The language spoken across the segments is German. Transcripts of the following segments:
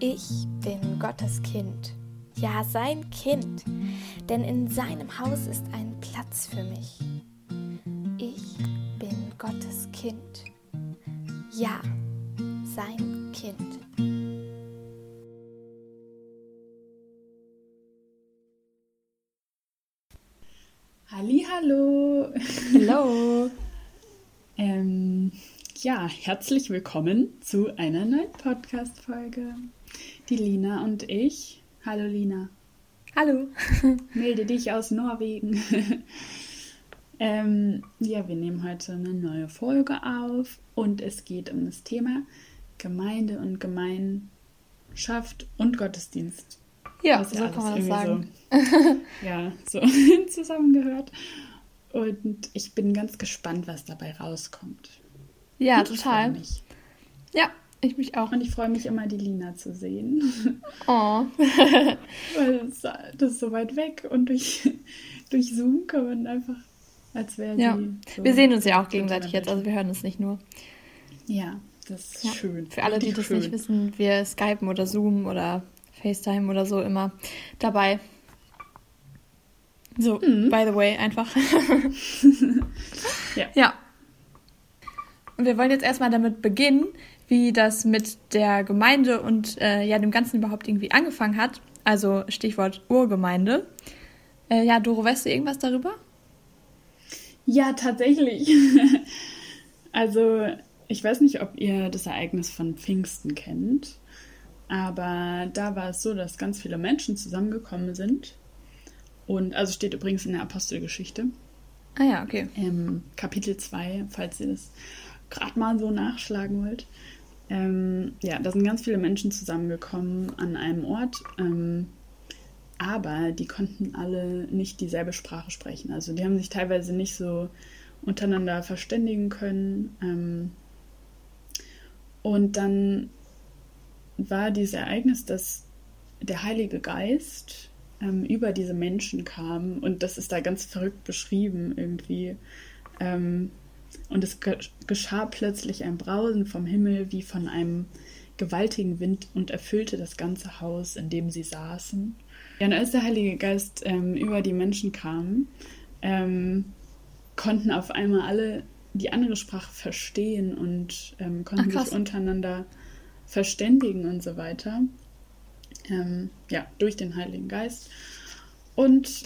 Ich bin Gottes Kind, ja sein Kind, denn in seinem Haus ist ein Platz für mich. Ich bin Gottes Kind, ja sein Kind. Hallo. Hallo. ähm, ja, herzlich willkommen zu einer neuen Podcast-Folge. Die Lina und ich. Hallo Lina. Hallo. Melde dich aus Norwegen. ähm, ja, wir nehmen heute eine neue Folge auf und es geht um das Thema Gemeinde und Gemeinschaft und Gottesdienst. Ja, so kann man das sagen. So, ja, so zusammengehört. Und ich bin ganz gespannt, was dabei rauskommt. Ja, ich total. Ja, ich mich auch. Und ich freue mich immer, die Lina zu sehen. Oh. Weil das, das, ist so weit weg und durch, durch Zoom kann man einfach, als wäre ja. sie. So wir sehen uns ja auch gegenseitig jetzt, also wir hören uns nicht nur. Ja, das ist ja. schön. Für alle, die das schön. nicht wissen, wir skypen oder zoomen oder FaceTime oder so immer dabei. So, mhm. by the way, einfach. ja. ja. Und wir wollen jetzt erstmal damit beginnen, wie das mit der Gemeinde und äh, ja dem Ganzen überhaupt irgendwie angefangen hat. Also Stichwort Urgemeinde. Äh, ja, Doro, weißt du irgendwas darüber? Ja, tatsächlich. also ich weiß nicht, ob ihr das Ereignis von Pfingsten kennt, aber da war es so, dass ganz viele Menschen zusammengekommen sind. Und also steht übrigens in der Apostelgeschichte. Ah ja, okay. Kapitel 2, falls ihr das gerade mal so nachschlagen wollt. Ähm, ja, da sind ganz viele Menschen zusammengekommen an einem Ort, ähm, aber die konnten alle nicht dieselbe Sprache sprechen. Also die haben sich teilweise nicht so untereinander verständigen können. Ähm, und dann war dieses Ereignis, dass der Heilige Geist ähm, über diese Menschen kam und das ist da ganz verrückt beschrieben irgendwie. Ähm, und es geschah plötzlich ein Brausen vom Himmel wie von einem gewaltigen Wind und erfüllte das ganze Haus, in dem sie saßen. Ja, und als der Heilige Geist ähm, über die Menschen kam, ähm, konnten auf einmal alle die andere Sprache verstehen und ähm, konnten Ach, sich untereinander verständigen und so weiter. Ähm, ja, durch den Heiligen Geist. Und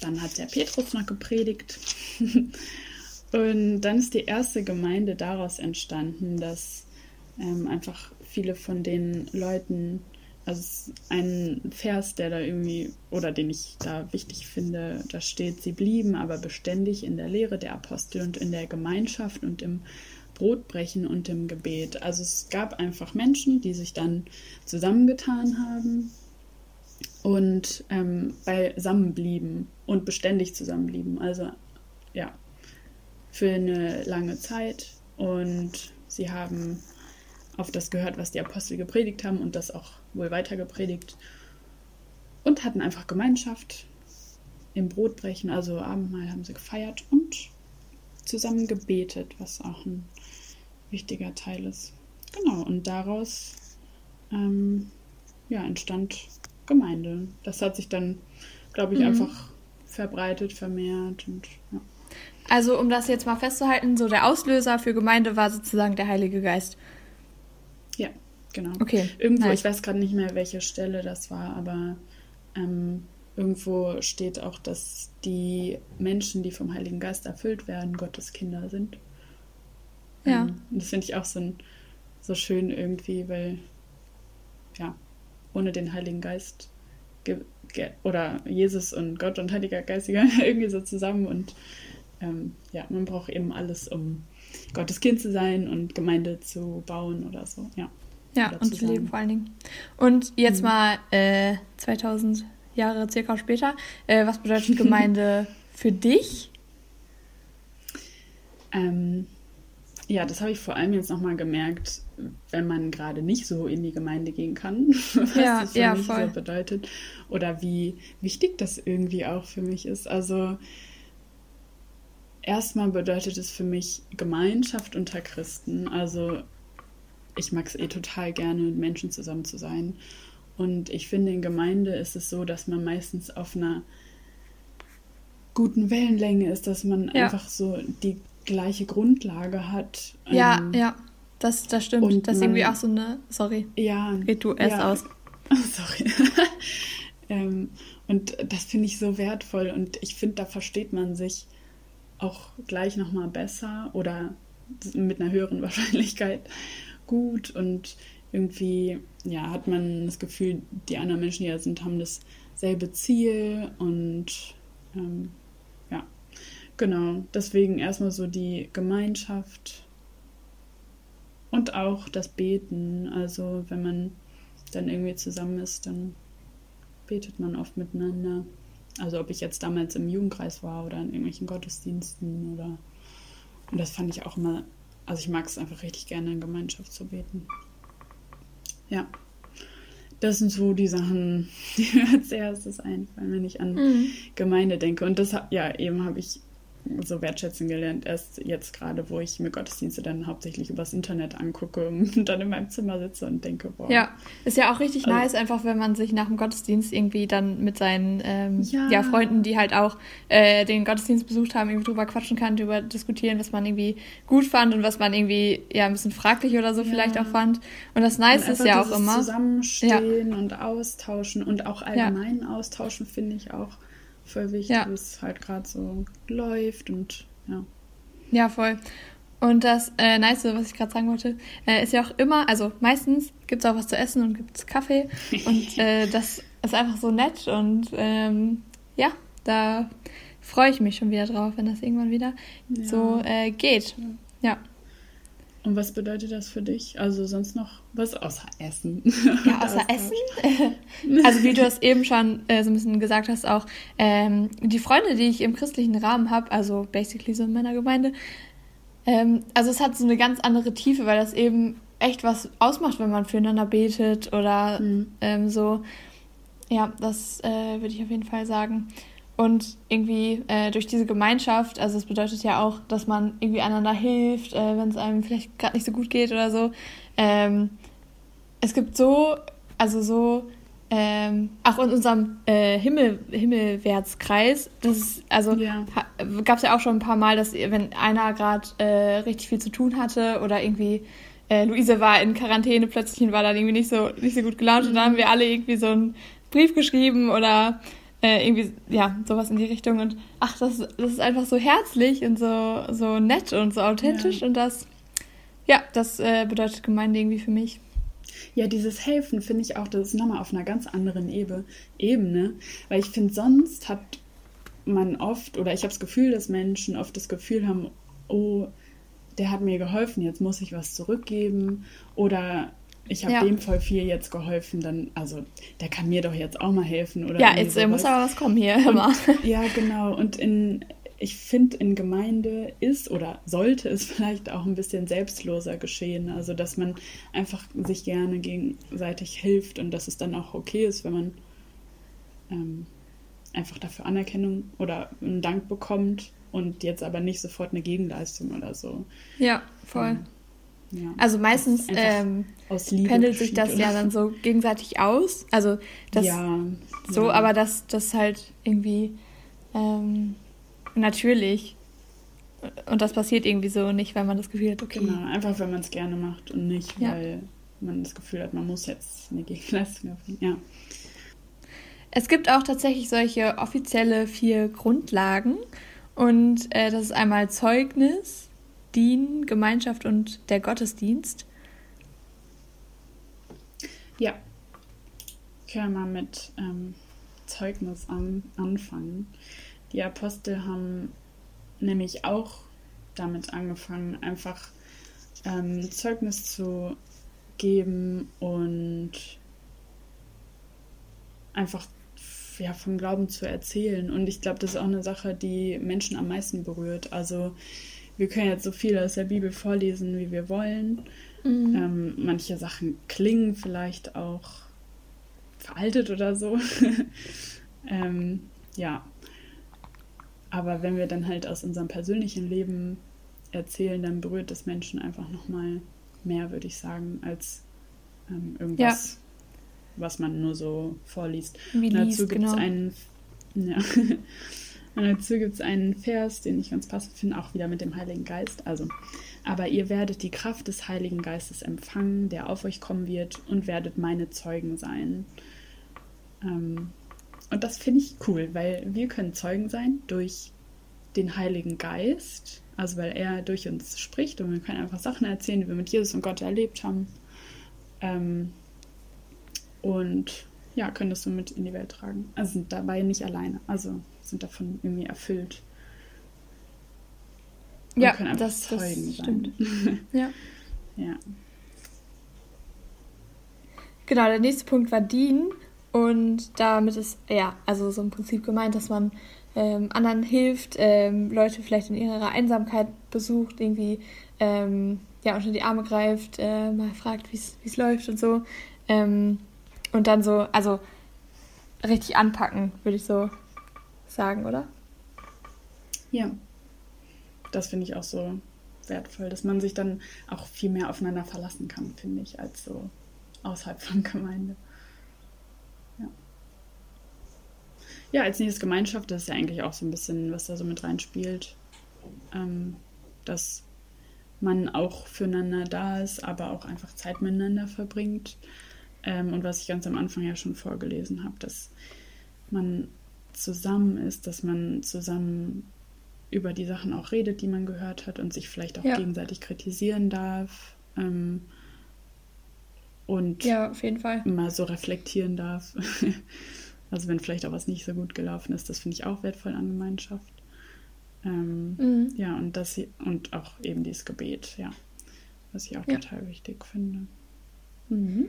dann hat der Petrus noch gepredigt. Und dann ist die erste Gemeinde daraus entstanden, dass ähm, einfach viele von den Leuten, also ein Vers, der da irgendwie, oder den ich da wichtig finde, da steht, sie blieben aber beständig in der Lehre der Apostel und in der Gemeinschaft und im Brotbrechen und im Gebet. Also es gab einfach Menschen, die sich dann zusammengetan haben und ähm, beisammen blieben und beständig zusammenblieben. Also ja, für eine lange Zeit und sie haben auf das gehört, was die Apostel gepredigt haben und das auch wohl weiter gepredigt und hatten einfach Gemeinschaft im Brotbrechen, also Abendmahl haben sie gefeiert und zusammen gebetet, was auch ein wichtiger Teil ist. Genau, und daraus ähm, ja, entstand Gemeinde. Das hat sich dann, glaube ich, mhm. einfach verbreitet, vermehrt und ja. Also, um das jetzt mal festzuhalten, so der Auslöser für Gemeinde war sozusagen der Heilige Geist. Ja, genau. Okay. Irgendwo, nice. ich weiß gerade nicht mehr, welche Stelle das war, aber ähm, irgendwo steht auch, dass die Menschen, die vom Heiligen Geist erfüllt werden, Gottes Kinder sind. Ja. Ähm, das finde ich auch so, ein, so schön irgendwie, weil, ja, ohne den Heiligen Geist oder Jesus und Gott und Heiliger Geist, irgendwie so zusammen und ähm, ja, man braucht eben alles, um Gottes Kind zu sein und Gemeinde zu bauen oder so, ja. Ja, und zu leben vor allen Dingen. Und jetzt mhm. mal äh, 2000 Jahre circa später, äh, was bedeutet Gemeinde für dich? Ähm, ja, das habe ich vor allem jetzt nochmal gemerkt, wenn man gerade nicht so in die Gemeinde gehen kann, was ja, das für ja, mich voll. so bedeutet oder wie wichtig das irgendwie auch für mich ist. Also erstmal bedeutet es für mich Gemeinschaft unter Christen. Also ich mag es eh total gerne, mit Menschen zusammen zu sein. Und ich finde, in Gemeinde ist es so, dass man meistens auf einer guten Wellenlänge ist, dass man ja. einfach so die gleiche Grundlage hat. Ja, ähm, ja, das, das stimmt. Und das ist irgendwie auch so eine. Sorry. Ja. Red du erst ja. aus. Sorry. ähm, und das finde ich so wertvoll und ich finde, da versteht man sich auch gleich nochmal besser oder mit einer höheren Wahrscheinlichkeit gut und irgendwie ja, hat man das Gefühl, die anderen Menschen, die da sind, haben dasselbe Ziel und ähm, ja, genau. Deswegen erstmal so die Gemeinschaft und auch das Beten. Also wenn man dann irgendwie zusammen ist, dann betet man oft miteinander. Also ob ich jetzt damals im Jugendkreis war oder in irgendwelchen Gottesdiensten oder und das fand ich auch immer, also ich mag es einfach richtig gerne in Gemeinschaft zu beten. Ja. Das sind so die Sachen, die mir als erstes einfallen, wenn ich an mhm. Gemeinde denke. Und das, ja, eben habe ich so wertschätzen gelernt, erst jetzt gerade, wo ich mir Gottesdienste dann hauptsächlich übers Internet angucke und dann in meinem Zimmer sitze und denke, boah. Ja, ist ja auch richtig also, nice, einfach wenn man sich nach dem Gottesdienst irgendwie dann mit seinen ähm, ja. ja. Freunden, die halt auch äh, den Gottesdienst besucht haben, irgendwie drüber quatschen kann, drüber diskutieren, was man irgendwie gut fand und was man irgendwie ja ein bisschen fraglich oder so ja. vielleicht auch fand. Und das Nice und ist ja auch immer. Zusammenstehen ja. und austauschen und auch allgemein austauschen, finde ich auch voll wichtig, ja. wie es halt gerade so läuft und ja. Ja, voll. Und das äh, Nice, was ich gerade sagen wollte, äh, ist ja auch immer, also meistens gibt es auch was zu essen und gibt es Kaffee. und äh, das ist einfach so nett und ähm, ja, da freue ich mich schon wieder drauf, wenn das irgendwann wieder ja. so äh, geht. Ja. Und was bedeutet das für dich? Also sonst noch was außer Essen? Ja, außer Essen. also wie du es eben schon äh, so ein bisschen gesagt hast, auch ähm, die Freunde, die ich im christlichen Rahmen habe, also basically so in meiner Gemeinde, ähm, also es hat so eine ganz andere Tiefe, weil das eben echt was ausmacht, wenn man füreinander betet oder mhm. ähm, so. Ja, das äh, würde ich auf jeden Fall sagen. Und irgendwie äh, durch diese Gemeinschaft, also es bedeutet ja auch, dass man irgendwie einander hilft, äh, wenn es einem vielleicht gerade nicht so gut geht oder so. Ähm, es gibt so, also so, ähm, auch in unserem äh, Himmel, Himmelwärtskreis, das ist, also ja. gab es ja auch schon ein paar Mal, dass wenn einer gerade äh, richtig viel zu tun hatte oder irgendwie äh, Luise war in Quarantäne plötzlich und war dann irgendwie nicht so, nicht so gut gelaunt mhm. und dann haben wir alle irgendwie so einen Brief geschrieben oder äh, irgendwie, ja, sowas in die Richtung. Und ach, das, das ist einfach so herzlich und so, so nett und so authentisch. Ja. Und das, ja, das äh, bedeutet Gemeinde irgendwie für mich. Ja, dieses Helfen finde ich auch, das ist nochmal auf einer ganz anderen Ebene. Ebene weil ich finde, sonst hat man oft, oder ich habe das Gefühl, dass Menschen oft das Gefühl haben, oh, der hat mir geholfen, jetzt muss ich was zurückgeben. Oder ich habe ja. dem voll viel jetzt geholfen, dann, also der kann mir doch jetzt auch mal helfen. Oder ja, jetzt sowas. muss aber was kommen hier immer. Ja, genau. Und in, ich finde, in Gemeinde ist oder sollte es vielleicht auch ein bisschen selbstloser geschehen. Also, dass man einfach sich gerne gegenseitig hilft und dass es dann auch okay ist, wenn man ähm, einfach dafür Anerkennung oder einen Dank bekommt und jetzt aber nicht sofort eine Gegenleistung oder so. Ja, voll. Ähm, ja. Also meistens ähm, pendelt sich das ja dann so gegenseitig aus. Also das ja, so, ja. aber das, das halt irgendwie ähm, natürlich. Und das passiert irgendwie so nicht, weil man das Gefühl hat, okay. Genau, einfach wenn man es gerne macht und nicht, weil man das Gefühl hat, man muss jetzt eine Gegenleistung erfüllen. Ja. Es gibt auch tatsächlich solche offizielle vier Grundlagen. Und äh, das ist einmal Zeugnis, Dien, Gemeinschaft und der Gottesdienst? Ja, ich kann mal mit ähm, Zeugnis an, anfangen. Die Apostel haben nämlich auch damit angefangen, einfach ähm, Zeugnis zu geben und einfach ja, vom Glauben zu erzählen. Und ich glaube, das ist auch eine Sache, die Menschen am meisten berührt. Also wir können jetzt so viel aus der Bibel vorlesen, wie wir wollen. Mhm. Ähm, manche Sachen klingen vielleicht auch veraltet oder so. ähm, ja. Aber wenn wir dann halt aus unserem persönlichen Leben erzählen, dann berührt das Menschen einfach nochmal mehr, würde ich sagen, als ähm, irgendwas, ja. was man nur so vorliest. Wie liest, dazu gibt es genau. einen, ja. Und dazu gibt es einen Vers, den ich ganz passend finde, auch wieder mit dem Heiligen Geist. Also, aber ihr werdet die Kraft des Heiligen Geistes empfangen, der auf euch kommen wird, und werdet meine Zeugen sein. Ähm, und das finde ich cool, weil wir können Zeugen sein durch den Heiligen Geist, also weil er durch uns spricht und wir können einfach Sachen erzählen, die wir mit Jesus und Gott erlebt haben. Ähm, und ja, können das so mit in die Welt tragen. Also sind dabei nicht alleine, also sind davon irgendwie erfüllt. Und ja, das, das stimmt. ja. ja. Genau, der nächste Punkt war dienen. Und damit ist, ja, also so im Prinzip gemeint, dass man ähm, anderen hilft, ähm, Leute vielleicht in ihrer Einsamkeit besucht, irgendwie ähm, ja, unter die Arme greift, äh, mal fragt, wie es läuft und so. Ähm, und dann so, also richtig anpacken, würde ich so sagen, oder? Ja. Das finde ich auch so wertvoll, dass man sich dann auch viel mehr aufeinander verlassen kann, finde ich, als so außerhalb von Gemeinde. Ja, als nächstes Gemeinschaft, das ist ja eigentlich auch so ein bisschen, was da so mit reinspielt. Ähm, dass man auch füreinander da ist, aber auch einfach Zeit miteinander verbringt. Ähm, und was ich ganz am Anfang ja schon vorgelesen habe, dass man zusammen ist, dass man zusammen über die Sachen auch redet, die man gehört hat und sich vielleicht auch ja. gegenseitig kritisieren darf. Ähm, und ja, auf jeden Fall. mal so reflektieren darf. Also wenn vielleicht auch was nicht so gut gelaufen ist, das finde ich auch wertvoll an Gemeinschaft. Ähm, mhm. Ja, und das und auch eben dieses Gebet, ja. Was ich auch ja. total wichtig finde. Mhm.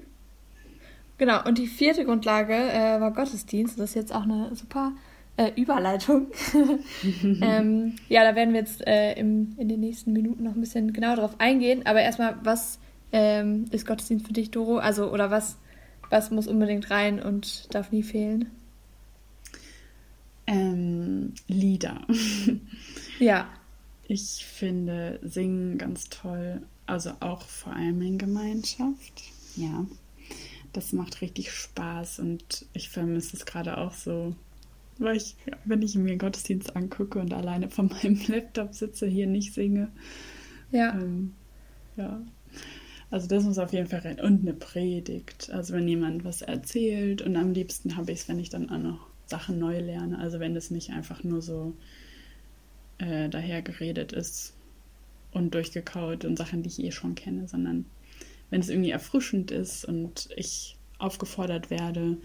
Genau, und die vierte Grundlage äh, war Gottesdienst. Das ist jetzt auch eine super äh, Überleitung. ähm, ja, da werden wir jetzt äh, im, in den nächsten Minuten noch ein bisschen genauer drauf eingehen. Aber erstmal, was ähm, ist Gottesdienst für dich, Doro? Also, oder was was muss unbedingt rein und darf nie fehlen? Ähm, Lieder. ja. Ich finde Singen ganz toll, also auch vor allem in Gemeinschaft. Ja, das macht richtig Spaß und ich vermisse es gerade auch so, weil ich, wenn ich mir Gottesdienst angucke und alleine vor meinem Laptop sitze, hier nicht singe. Ja. Ähm, ja, also das muss auf jeden Fall rein. Und eine Predigt. Also wenn jemand was erzählt und am liebsten habe ich es, wenn ich dann auch noch Sachen neu lerne. Also wenn es nicht einfach nur so äh, daher geredet ist und durchgekaut und Sachen, die ich eh schon kenne, sondern wenn es irgendwie erfrischend ist und ich aufgefordert werde,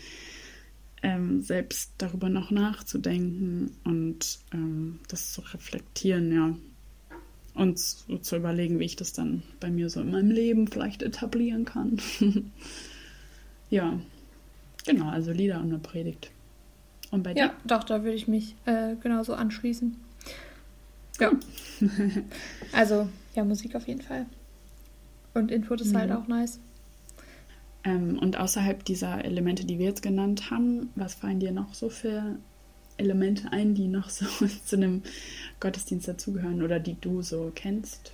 ähm, selbst darüber noch nachzudenken und ähm, das zu reflektieren, ja, und so zu überlegen, wie ich das dann bei mir so in meinem Leben vielleicht etablieren kann. ja, genau, also Lieder und eine Predigt. Und bei dir? Ja, doch, da würde ich mich äh, genauso anschließen. Ja. also, ja, Musik auf jeden Fall. Und Input ist halt mhm. halt auch nice. Ähm, und außerhalb dieser Elemente, die wir jetzt genannt haben, was fallen dir noch so für Elemente ein, die noch so zu einem Gottesdienst dazugehören oder die du so kennst?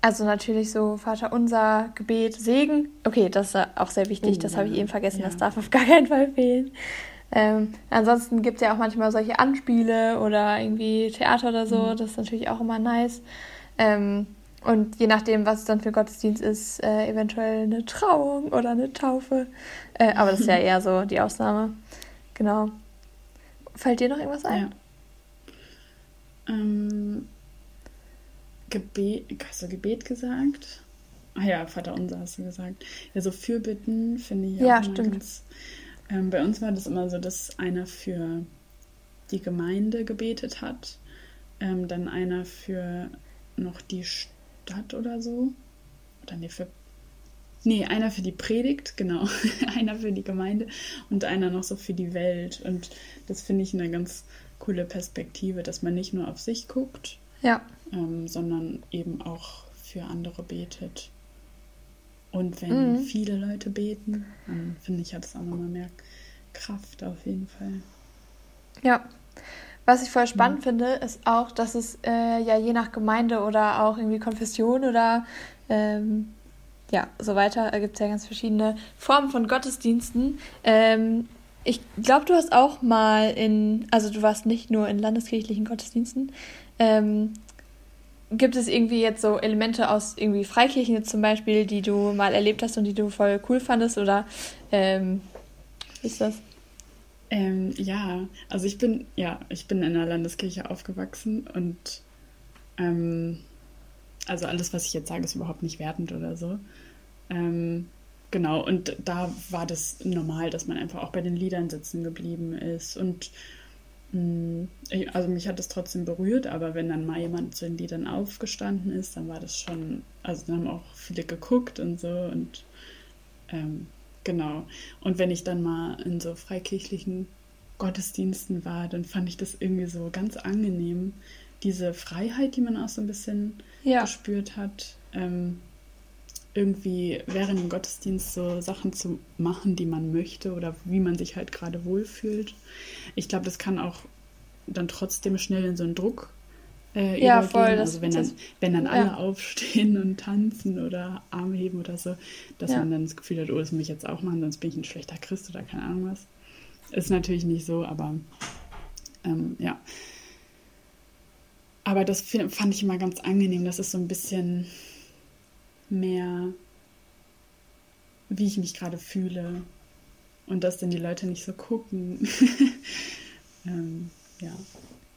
Also natürlich so Vater unser, Gebet, Segen. Okay, das ist auch sehr wichtig, oh, das habe ich eben vergessen, ja. das darf auf gar keinen Fall fehlen. Ähm, ansonsten gibt es ja auch manchmal solche Anspiele oder irgendwie Theater oder so, mhm. das ist natürlich auch immer nice. Ähm, und je nachdem, was es dann für Gottesdienst ist, äh, eventuell eine Trauung oder eine Taufe. Äh, aber das ist ja eher so die Ausnahme. Genau. Fällt dir noch irgendwas ein? Ja. Ähm, Gebet, hast du Gebet gesagt? Ah ja, Vater unser hast du gesagt. Ja, so Fürbitten finde ich ja, auch stimmt. ganz. Ähm, bei uns war das immer so, dass einer für die Gemeinde gebetet hat, ähm, dann einer für noch die Stadt oder so. Oder nee, für Nee, einer für die Predigt, genau. einer für die Gemeinde und einer noch so für die Welt. Und das finde ich eine ganz coole Perspektive, dass man nicht nur auf sich guckt, ja. ähm, sondern eben auch für andere betet. Und wenn mhm. viele Leute beten, dann finde ich, hat es auch nochmal mehr Kraft auf jeden Fall. Ja. Was ich voll spannend mhm. finde, ist auch, dass es äh, ja je nach Gemeinde oder auch irgendwie Konfession oder ähm, ja, so weiter. Da gibt es ja ganz verschiedene Formen von Gottesdiensten. Ähm, ich glaube, du hast auch mal in, also du warst nicht nur in landeskirchlichen Gottesdiensten. Ähm, gibt es irgendwie jetzt so Elemente aus irgendwie Freikirchen jetzt zum Beispiel, die du mal erlebt hast und die du voll cool fandest? Oder ähm, wie ist das? Ähm, ja, also ich bin, ja, ich bin in der Landeskirche aufgewachsen und ähm, also alles, was ich jetzt sage, ist überhaupt nicht wertend oder so. Ähm, genau, und da war das normal, dass man einfach auch bei den Liedern sitzen geblieben ist. Und mh, mm, also mich hat das trotzdem berührt, aber wenn dann mal jemand zu den Liedern aufgestanden ist, dann war das schon, also dann haben auch viele geguckt und so und ähm, genau. Und wenn ich dann mal in so freikirchlichen Gottesdiensten war, dann fand ich das irgendwie so ganz angenehm, diese Freiheit, die man auch so ein bisschen ja. gespürt hat, ähm, irgendwie während dem Gottesdienst so Sachen zu machen, die man möchte oder wie man sich halt gerade wohlfühlt. Ich glaube, das kann auch dann trotzdem schnell in so einen Druck äh, ja. Voll, also wenn dann, wenn dann alle ja. aufstehen und tanzen oder Arme heben oder so, dass ja. man dann das Gefühl hat, oh, das muss ich jetzt auch machen, sonst bin ich ein schlechter Christ oder keine Ahnung was. Ist natürlich nicht so, aber ähm, ja. Aber das fand ich immer ganz angenehm. Das ist so ein bisschen mehr, wie ich mich gerade fühle. Und dass dann die Leute nicht so gucken. ähm, ja.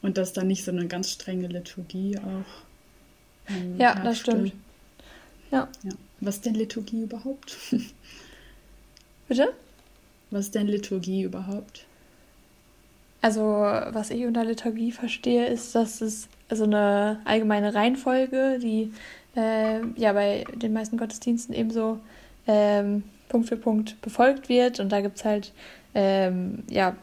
Und dass da nicht so eine ganz strenge Liturgie auch. Ähm, ja, herrschte. das stimmt. Ja. ja. Was ist denn Liturgie überhaupt? Bitte? Was ist denn Liturgie überhaupt? Also, was ich unter Liturgie verstehe, ist, dass es also eine allgemeine Reihenfolge, die äh, ja bei den meisten Gottesdiensten ebenso ähm, Punkt für Punkt befolgt wird. Und da gibt es halt ähm, ja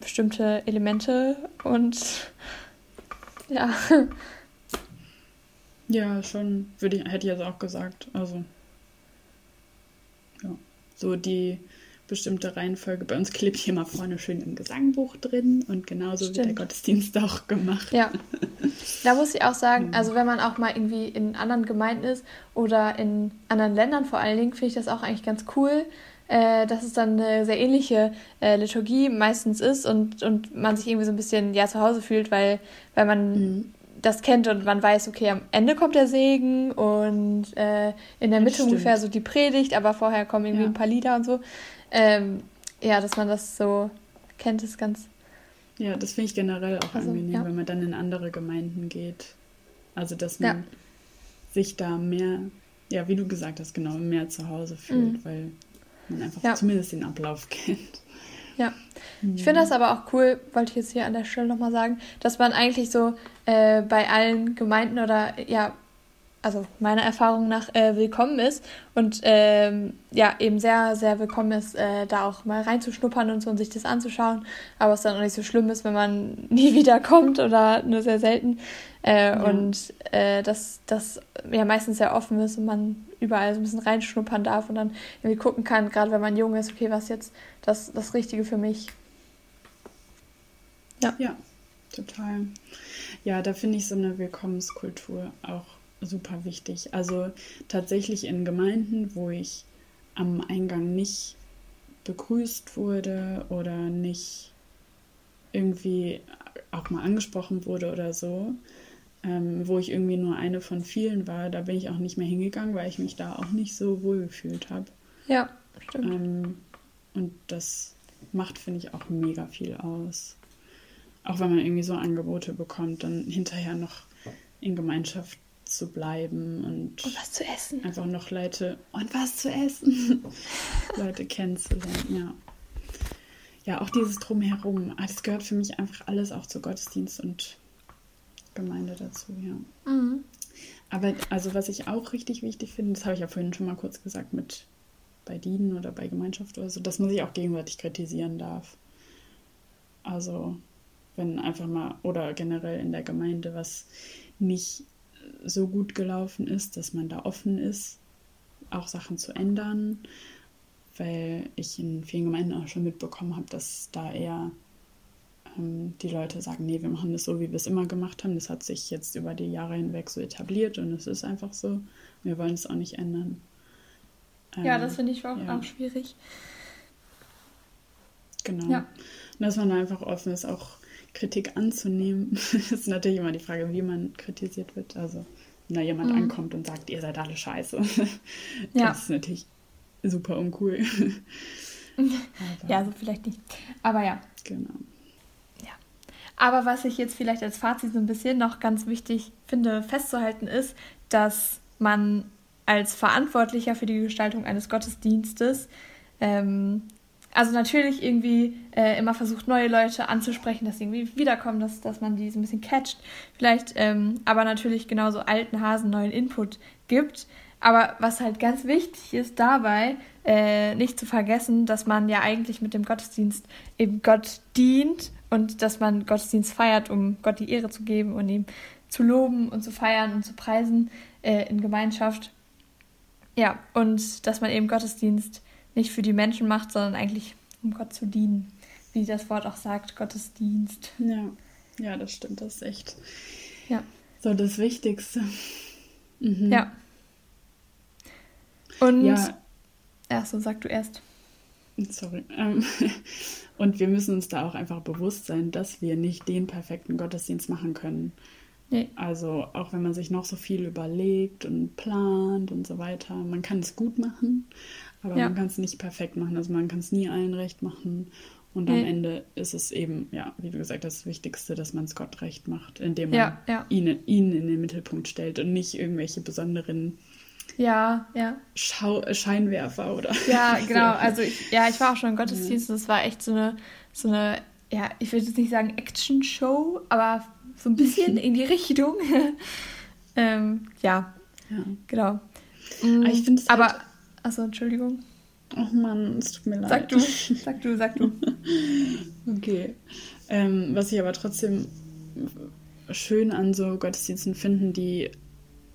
bestimmte Elemente und ja. Ja, schon, würde ich, hätte ich jetzt auch gesagt. Also, ja, so die bestimmte Reihenfolge. Bei uns klebt hier mal vorne schön im Gesangbuch drin und genauso Stimmt. wird der Gottesdienst auch gemacht. Ja. Da muss ich auch sagen, also wenn man auch mal irgendwie in anderen Gemeinden ist oder in anderen Ländern vor allen Dingen, finde ich das auch eigentlich ganz cool, äh, dass es dann eine sehr ähnliche äh, Liturgie meistens ist und, und man sich irgendwie so ein bisschen ja zu Hause fühlt, weil, weil man mhm. das kennt und man weiß, okay, am Ende kommt der Segen und äh, in der Mitte ungefähr so die Predigt, aber vorher kommen irgendwie ja. ein paar Lieder und so. Ähm, ja, dass man das so kennt, ist ganz. Ja, das finde ich generell auch also, angenehm, ja. wenn man dann in andere Gemeinden geht. Also, dass man ja. sich da mehr, ja, wie du gesagt hast, genau, mehr zu Hause fühlt, mhm. weil man einfach ja. zumindest den Ablauf kennt. Ja, ich finde das aber auch cool, wollte ich jetzt hier an der Stelle nochmal sagen, dass man eigentlich so äh, bei allen Gemeinden oder ja, also meiner Erfahrung nach äh, willkommen ist und ähm, ja eben sehr, sehr willkommen ist, äh, da auch mal reinzuschnuppern und so und sich das anzuschauen, aber es dann auch nicht so schlimm ist, wenn man nie wieder kommt oder nur sehr selten äh, ja. und äh, dass das ja meistens sehr offen ist und man überall so ein bisschen reinschnuppern darf und dann irgendwie gucken kann, gerade wenn man jung ist, okay, was ist jetzt das, das Richtige für mich. Ja. Ja, total. Ja, da finde ich so eine Willkommenskultur auch super wichtig. Also tatsächlich in Gemeinden, wo ich am Eingang nicht begrüßt wurde oder nicht irgendwie auch mal angesprochen wurde oder so, ähm, wo ich irgendwie nur eine von vielen war, da bin ich auch nicht mehr hingegangen, weil ich mich da auch nicht so wohl gefühlt habe. Ja, stimmt. Ähm, und das macht, finde ich, auch mega viel aus. Auch wenn man irgendwie so Angebote bekommt, dann hinterher noch in Gemeinschaft zu bleiben und, und was zu essen. Einfach noch Leute und was zu essen. Leute kennenzulernen, ja. Ja, auch dieses Drumherum. Ah, das gehört für mich einfach alles auch zu Gottesdienst und Gemeinde dazu, ja. Mhm. Aber also was ich auch richtig wichtig finde, das habe ich ja vorhin schon mal kurz gesagt mit bei Dienen oder bei Gemeinschaft oder so, dass man sich auch gegenseitig kritisieren darf. Also wenn einfach mal oder generell in der Gemeinde was nicht so gut gelaufen ist, dass man da offen ist, auch Sachen zu ändern, weil ich in vielen Gemeinden auch schon mitbekommen habe, dass da eher die Leute sagen, nee, wir machen das so, wie wir es immer gemacht haben. Das hat sich jetzt über die Jahre hinweg so etabliert und es ist einfach so. Wir wollen es auch nicht ändern. Ähm, ja, das finde ich auch, ja. auch schwierig. Genau. Ja. Und dass man einfach offen ist, auch Kritik anzunehmen. das ist natürlich immer die Frage, wie man kritisiert wird. Also, wenn da jemand mhm. ankommt und sagt, ihr seid alle scheiße. ja. Das ist natürlich super uncool. ja, so vielleicht nicht. Aber ja. Genau. Aber was ich jetzt vielleicht als Fazit so ein bisschen noch ganz wichtig finde festzuhalten ist, dass man als Verantwortlicher für die Gestaltung eines Gottesdienstes ähm, also natürlich irgendwie äh, immer versucht, neue Leute anzusprechen, dass sie irgendwie wiederkommen, dass, dass man die so ein bisschen catcht. Vielleicht ähm, aber natürlich genauso alten Hasen neuen Input gibt. Aber was halt ganz wichtig ist dabei, äh, nicht zu vergessen, dass man ja eigentlich mit dem Gottesdienst eben Gott dient und dass man Gottesdienst feiert, um Gott die Ehre zu geben und ihm zu loben und zu feiern und zu preisen äh, in Gemeinschaft. Ja, und dass man eben Gottesdienst nicht für die Menschen macht, sondern eigentlich um Gott zu dienen. Wie das Wort auch sagt, Gottesdienst. Ja, ja, das stimmt, das ist echt ja. so das Wichtigste. Mhm. Ja. Und ja. so sag du erst. Sorry. Ähm, und wir müssen uns da auch einfach bewusst sein, dass wir nicht den perfekten Gottesdienst machen können. Nee. Also auch wenn man sich noch so viel überlegt und plant und so weiter, man kann es gut machen, aber ja. man kann es nicht perfekt machen. Also man kann es nie allen recht machen. Und am Ende ist es eben, ja, wie du gesagt hast, das Wichtigste, dass man es Gott recht macht, indem man ja, ja. Ihn, ihn in den Mittelpunkt stellt und nicht irgendwelche besonderen ja, ja. Schau Scheinwerfer oder. Ja, genau. Also ich, ja, ich war auch schon im Gottesdienst. Das war echt so eine, so eine, ja, ich würde jetzt nicht sagen Action-Show, aber so ein bisschen in die Richtung. ähm, ja. ja, genau. Aber ich finde es aber halt Achso, Entschuldigung. Ach Mann, es tut mir leid. Sag du, sag du, sag du. okay. Ähm, was ich aber trotzdem schön an so Gottesdiensten finden, die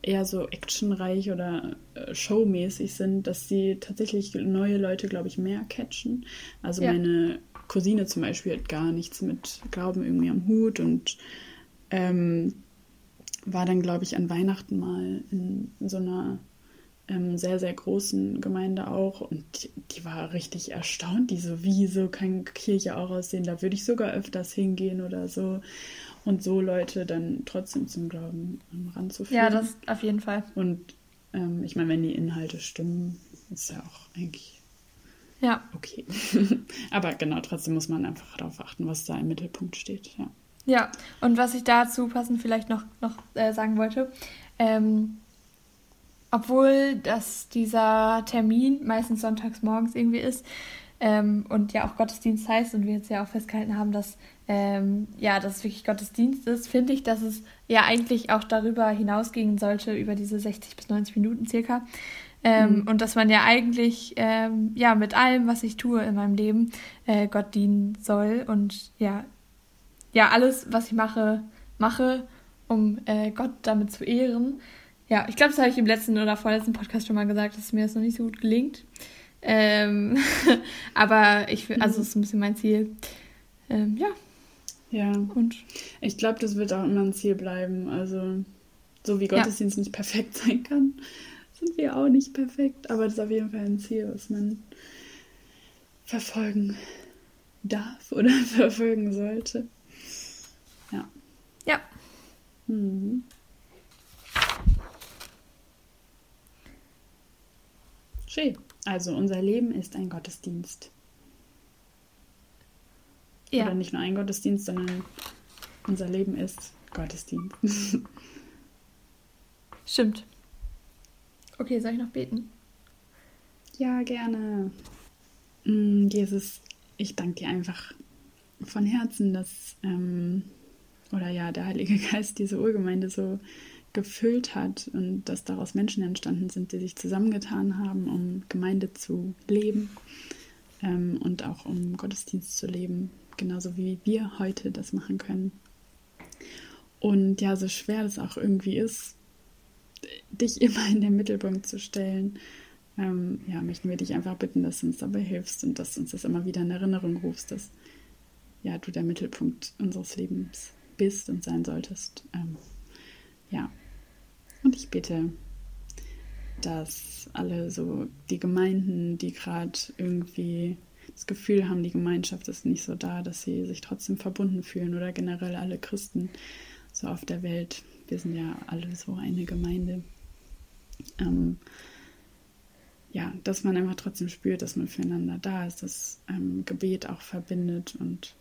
eher so actionreich oder äh, showmäßig sind, dass sie tatsächlich neue Leute, glaube ich, mehr catchen. Also ja. meine Cousine zum Beispiel hat gar nichts mit Glauben irgendwie am Hut und ähm, war dann, glaube ich, an Weihnachten mal in, in so einer ähm, sehr, sehr großen Gemeinde auch. Und die, die, war richtig erstaunt, die so, wie so kann Kirche auch aussehen? Da würde ich sogar öfters hingehen oder so. Und so Leute dann trotzdem zum Glauben ranzuführen. Ja, das auf jeden Fall. Und ähm, ich meine, wenn die Inhalte stimmen, ist ja auch eigentlich ja. okay. Aber genau, trotzdem muss man einfach darauf achten, was da im Mittelpunkt steht. Ja. Ja, und was ich dazu passend vielleicht noch, noch äh, sagen wollte, ähm, obwohl das dieser Termin meistens sonntags morgens irgendwie ist ähm, und ja auch Gottesdienst heißt und wir jetzt ja auch festgehalten haben, dass ähm, ja, dass es wirklich Gottesdienst ist, finde ich, dass es ja eigentlich auch darüber hinausgehen sollte, über diese 60 bis 90 Minuten circa. Ähm, mhm. Und dass man ja eigentlich ähm, ja mit allem, was ich tue in meinem Leben, äh, Gott dienen soll und ja, ja, alles, was ich mache, mache, um äh, Gott damit zu ehren. Ja, ich glaube, das habe ich im letzten oder vorletzten Podcast schon mal gesagt, dass mir das noch nicht so gut gelingt. Ähm, aber ich also das ist ein bisschen mein Ziel. Ähm, ja. Ja. Und ich glaube, das wird auch immer ein Ziel bleiben. Also, so wie Gottesdienst ja. nicht perfekt sein kann, sind wir auch nicht perfekt. Aber das ist auf jeden Fall ein Ziel, was man verfolgen darf oder verfolgen sollte. Ja. Ja. Mhm. Schön. Also unser Leben ist ein Gottesdienst. Ja. Oder nicht nur ein Gottesdienst, sondern unser Leben ist Gottesdienst. Stimmt. Okay, soll ich noch beten? Ja, gerne. Mm, Jesus, ich danke dir einfach von Herzen, dass, ähm, oder ja, der Heilige Geist diese Urgemeinde so gefüllt hat und dass daraus Menschen entstanden sind, die sich zusammengetan haben, um Gemeinde zu leben ähm, und auch um Gottesdienst zu leben, genauso wie wir heute das machen können. Und ja, so schwer das auch irgendwie ist, dich immer in den Mittelpunkt zu stellen, ähm, ja, möchten wir dich einfach bitten, dass du uns dabei hilfst und dass du uns das immer wieder in Erinnerung rufst, dass ja, du der Mittelpunkt unseres Lebens bist und sein solltest. Ähm, ja. Und ich bitte, dass alle so die Gemeinden, die gerade irgendwie das Gefühl haben, die Gemeinschaft ist nicht so da, dass sie sich trotzdem verbunden fühlen oder generell alle Christen so auf der Welt. Wir sind ja alle so eine Gemeinde. Ähm, ja, dass man einfach trotzdem spürt, dass man füreinander da ist, dass ähm, Gebet auch verbindet und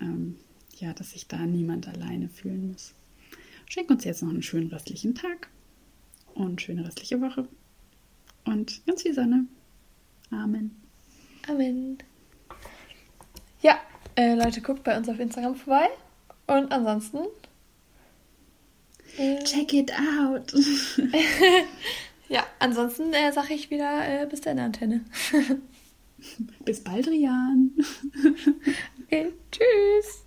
ähm, ja, dass sich da niemand alleine fühlen muss. Schenk uns jetzt noch einen schönen restlichen Tag und schöne restliche Woche und ganz viel Sonne. Amen. Amen. Ja, äh, Leute, guckt bei uns auf Instagram vorbei. Und ansonsten. Äh, Check it out. ja, ansonsten äh, sage ich wieder äh, bis deine Antenne. bis bald, Rian. okay, tschüss.